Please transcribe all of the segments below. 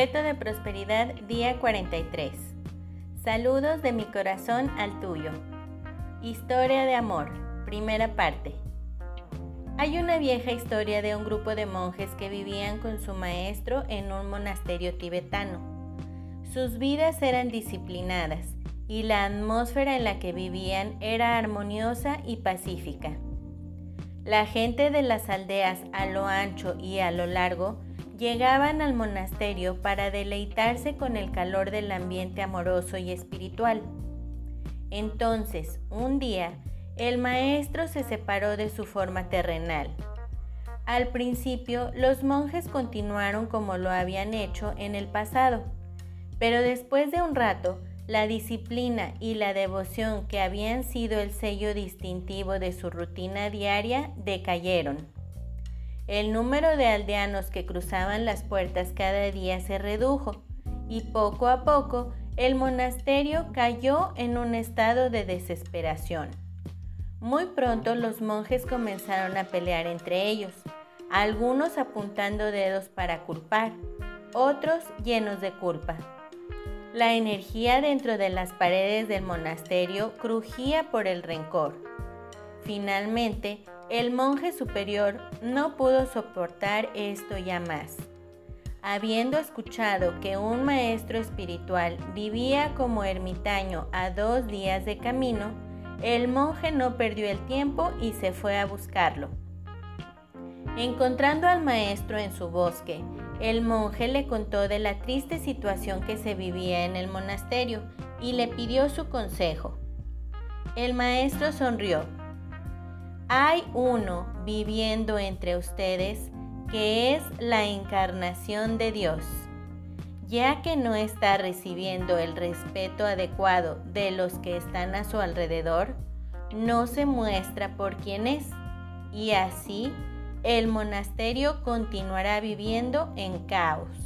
Reto de Prosperidad, día 43. Saludos de mi corazón al tuyo. Historia de amor, primera parte. Hay una vieja historia de un grupo de monjes que vivían con su maestro en un monasterio tibetano. Sus vidas eran disciplinadas y la atmósfera en la que vivían era armoniosa y pacífica. La gente de las aldeas a lo ancho y a lo largo llegaban al monasterio para deleitarse con el calor del ambiente amoroso y espiritual. Entonces, un día, el maestro se separó de su forma terrenal. Al principio, los monjes continuaron como lo habían hecho en el pasado, pero después de un rato, la disciplina y la devoción que habían sido el sello distintivo de su rutina diaria decayeron. El número de aldeanos que cruzaban las puertas cada día se redujo y poco a poco el monasterio cayó en un estado de desesperación. Muy pronto los monjes comenzaron a pelear entre ellos, algunos apuntando dedos para culpar, otros llenos de culpa. La energía dentro de las paredes del monasterio crujía por el rencor. Finalmente, el monje superior no pudo soportar esto ya más. Habiendo escuchado que un maestro espiritual vivía como ermitaño a dos días de camino, el monje no perdió el tiempo y se fue a buscarlo. Encontrando al maestro en su bosque, el monje le contó de la triste situación que se vivía en el monasterio y le pidió su consejo. El maestro sonrió hay uno viviendo entre ustedes que es la encarnación de Dios, ya que no está recibiendo el respeto adecuado de los que están a su alrededor, no se muestra por quién es, y así el monasterio continuará viviendo en caos.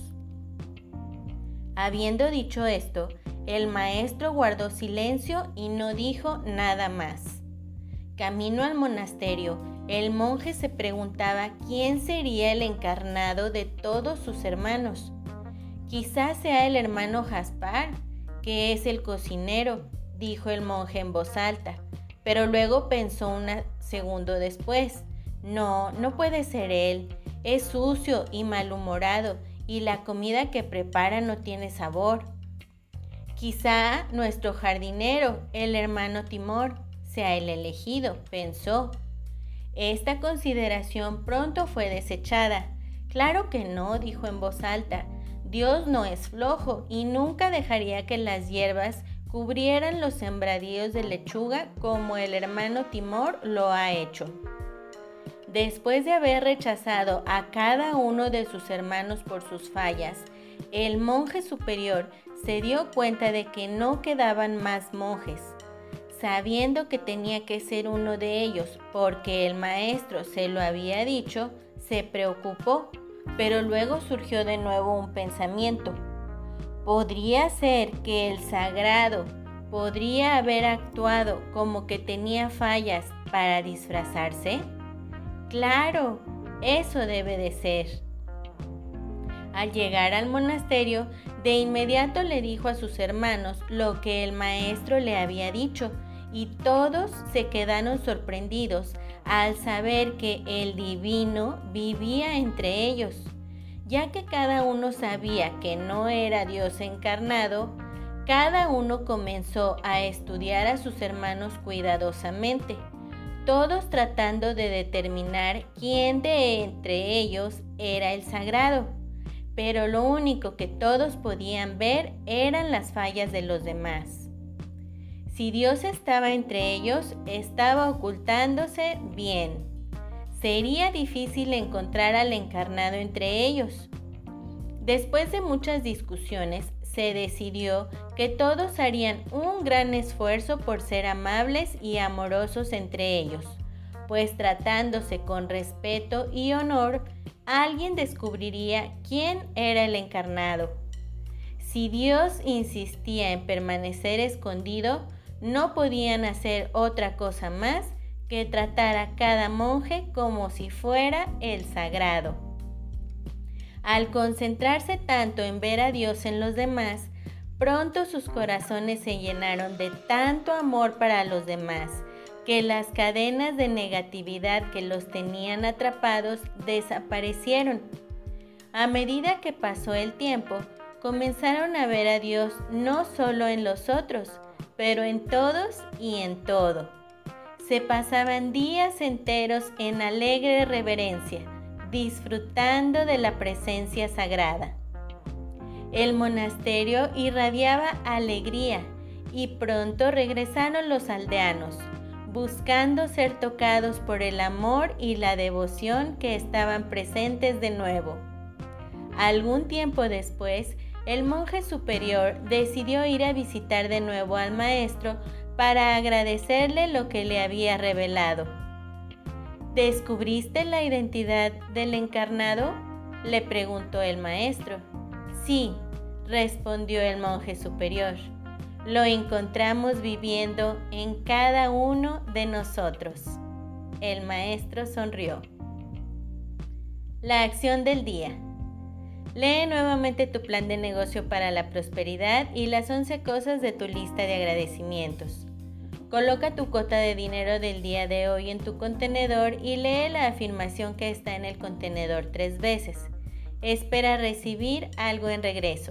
Habiendo dicho esto, el maestro guardó silencio y no dijo nada más. Camino al monasterio, el monje se preguntaba quién sería el encarnado de todos sus hermanos. Quizás sea el hermano Jaspar, que es el cocinero, dijo el monje en voz alta, pero luego pensó un segundo después. No, no puede ser él. Es sucio y malhumorado y la comida que prepara no tiene sabor. Quizá nuestro jardinero, el hermano Timor, sea el elegido, pensó. Esta consideración pronto fue desechada. Claro que no, dijo en voz alta. Dios no es flojo y nunca dejaría que las hierbas cubrieran los sembradíos de lechuga como el hermano Timor lo ha hecho. Después de haber rechazado a cada uno de sus hermanos por sus fallas, el monje superior se dio cuenta de que no quedaban más monjes sabiendo que tenía que ser uno de ellos porque el maestro se lo había dicho, se preocupó, pero luego surgió de nuevo un pensamiento. ¿Podría ser que el sagrado podría haber actuado como que tenía fallas para disfrazarse? Claro, eso debe de ser. Al llegar al monasterio, de inmediato le dijo a sus hermanos lo que el maestro le había dicho y todos se quedaron sorprendidos al saber que el divino vivía entre ellos, ya que cada uno sabía que no era Dios encarnado, cada uno comenzó a estudiar a sus hermanos cuidadosamente, todos tratando de determinar quién de entre ellos era el sagrado. Pero lo único que todos podían ver eran las fallas de los demás. Si Dios estaba entre ellos, estaba ocultándose bien. Sería difícil encontrar al encarnado entre ellos. Después de muchas discusiones, se decidió que todos harían un gran esfuerzo por ser amables y amorosos entre ellos, pues tratándose con respeto y honor, alguien descubriría quién era el encarnado. Si Dios insistía en permanecer escondido, no podían hacer otra cosa más que tratar a cada monje como si fuera el sagrado. Al concentrarse tanto en ver a Dios en los demás, pronto sus corazones se llenaron de tanto amor para los demás que las cadenas de negatividad que los tenían atrapados desaparecieron. A medida que pasó el tiempo, comenzaron a ver a Dios no solo en los otros, pero en todos y en todo. Se pasaban días enteros en alegre reverencia, disfrutando de la presencia sagrada. El monasterio irradiaba alegría y pronto regresaron los aldeanos, buscando ser tocados por el amor y la devoción que estaban presentes de nuevo. Algún tiempo después, el monje superior decidió ir a visitar de nuevo al maestro para agradecerle lo que le había revelado. ¿Descubriste la identidad del encarnado? le preguntó el maestro. Sí, respondió el monje superior lo encontramos viviendo en cada uno de nosotros. El maestro sonrió. La acción del día. Lee nuevamente tu plan de negocio para la prosperidad y las 11 cosas de tu lista de agradecimientos. Coloca tu cota de dinero del día de hoy en tu contenedor y lee la afirmación que está en el contenedor tres veces. Espera recibir algo en regreso.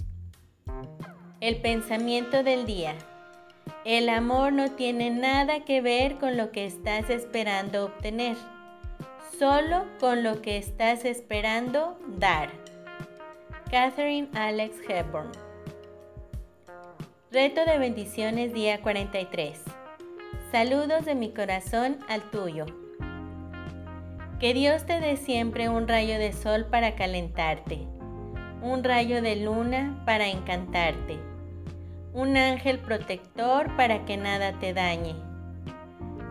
El pensamiento del día. El amor no tiene nada que ver con lo que estás esperando obtener, solo con lo que estás esperando dar. Catherine Alex Hepburn. Reto de bendiciones día 43. Saludos de mi corazón al tuyo. Que Dios te dé siempre un rayo de sol para calentarte, un rayo de luna para encantarte un ángel protector para que nada te dañe,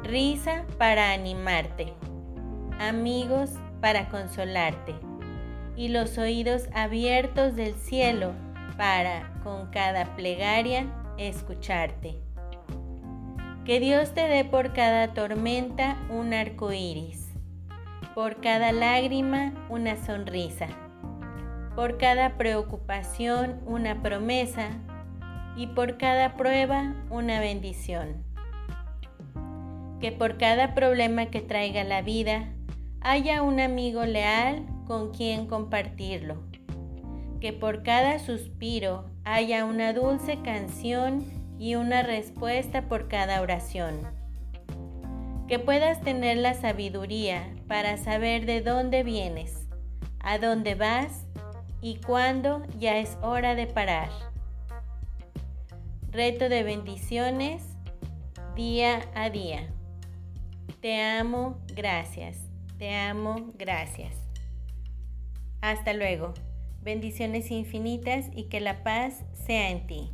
risa para animarte, amigos para consolarte. Y los oídos abiertos del cielo para, con cada plegaria, escucharte. Que Dios te dé por cada tormenta un arco iris, por cada lágrima una sonrisa, por cada preocupación una promesa y por cada prueba una bendición. Que por cada problema que traiga la vida haya un amigo leal con quien compartirlo. Que por cada suspiro haya una dulce canción y una respuesta por cada oración. Que puedas tener la sabiduría para saber de dónde vienes, a dónde vas y cuándo ya es hora de parar Reto de bendiciones día a día. Te amo, gracias. Te amo, gracias. Hasta luego. Bendiciones infinitas y que la paz sea en ti.